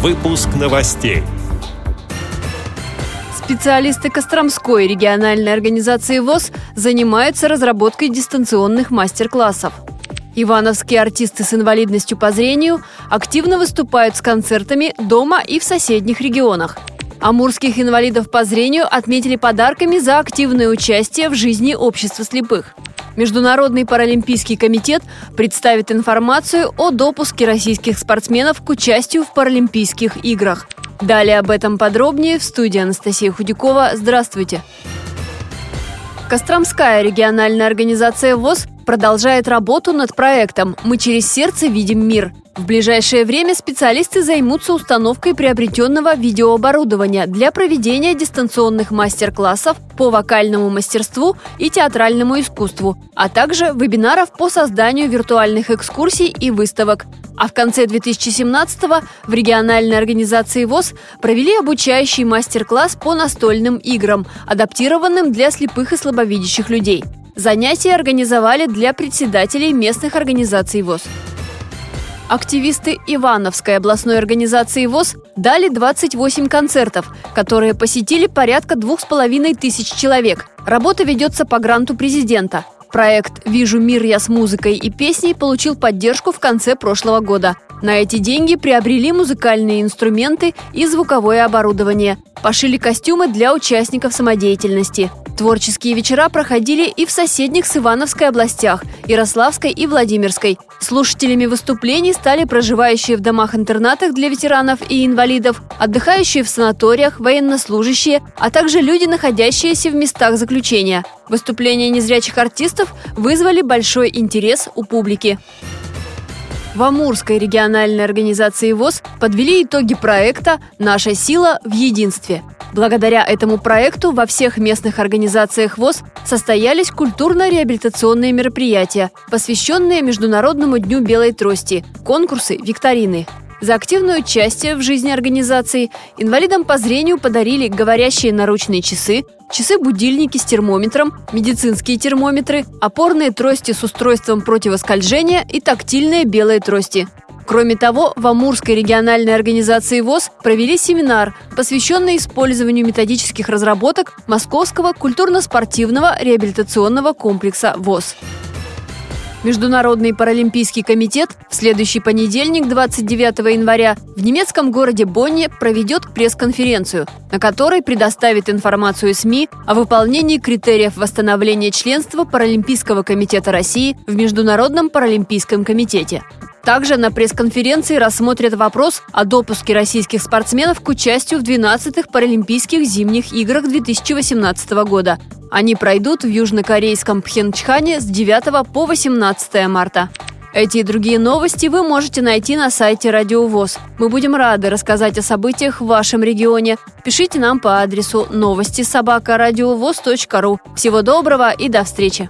Выпуск новостей. Специалисты Костромской региональной организации ВОЗ занимаются разработкой дистанционных мастер-классов. Ивановские артисты с инвалидностью по зрению активно выступают с концертами дома и в соседних регионах. Амурских инвалидов по зрению отметили подарками за активное участие в жизни общества слепых. Международный паралимпийский комитет представит информацию о допуске российских спортсменов к участию в Паралимпийских играх. Далее об этом подробнее в студии Анастасия Худякова. Здравствуйте! Костромская региональная организация ВОЗ продолжает работу над проектом «Мы через сердце видим мир». В ближайшее время специалисты займутся установкой приобретенного видеооборудования для проведения дистанционных мастер-классов по вокальному мастерству и театральному искусству, а также вебинаров по созданию виртуальных экскурсий и выставок. А в конце 2017-го в региональной организации ВОЗ провели обучающий мастер-класс по настольным играм, адаптированным для слепых и слабовидящих людей – Занятия организовали для председателей местных организаций ВОЗ. Активисты Ивановской областной организации ВОЗ дали 28 концертов, которые посетили порядка двух с половиной тысяч человек. Работа ведется по гранту президента. Проект «Вижу мир я с музыкой и песней» получил поддержку в конце прошлого года. На эти деньги приобрели музыкальные инструменты и звуковое оборудование. Пошили костюмы для участников самодеятельности. Творческие вечера проходили и в соседних с Ивановской областях – Ярославской и Владимирской. Слушателями выступлений стали проживающие в домах-интернатах для ветеранов и инвалидов, отдыхающие в санаториях, военнослужащие, а также люди, находящиеся в местах заключения. Выступления незрячих артистов вызвали большой интерес у публики. В Амурской региональной организации ВОЗ подвели итоги проекта «Наша сила в единстве». Благодаря этому проекту во всех местных организациях ВОЗ состоялись культурно-реабилитационные мероприятия, посвященные Международному дню белой трости, конкурсы, викторины. За активное участие в жизни организации инвалидам по зрению подарили говорящие наручные часы, часы-будильники с термометром, медицинские термометры, опорные трости с устройством противоскольжения и тактильные белые трости. Кроме того, в Амурской региональной организации ВОЗ провели семинар, посвященный использованию методических разработок Московского культурно-спортивного реабилитационного комплекса ВОЗ. Международный паралимпийский комитет в следующий понедельник, 29 января, в немецком городе Бонне проведет пресс-конференцию, на которой предоставит информацию СМИ о выполнении критериев восстановления членства Паралимпийского комитета России в Международном паралимпийском комитете. Также на пресс-конференции рассмотрят вопрос о допуске российских спортсменов к участию в 12-х Паралимпийских зимних играх 2018 года. Они пройдут в южнокорейском Пхенчхане с 9 по 18 марта. Эти и другие новости вы можете найти на сайте Радио ВОЗ. Мы будем рады рассказать о событиях в вашем регионе. Пишите нам по адресу новости собака ру. Всего доброго и до встречи!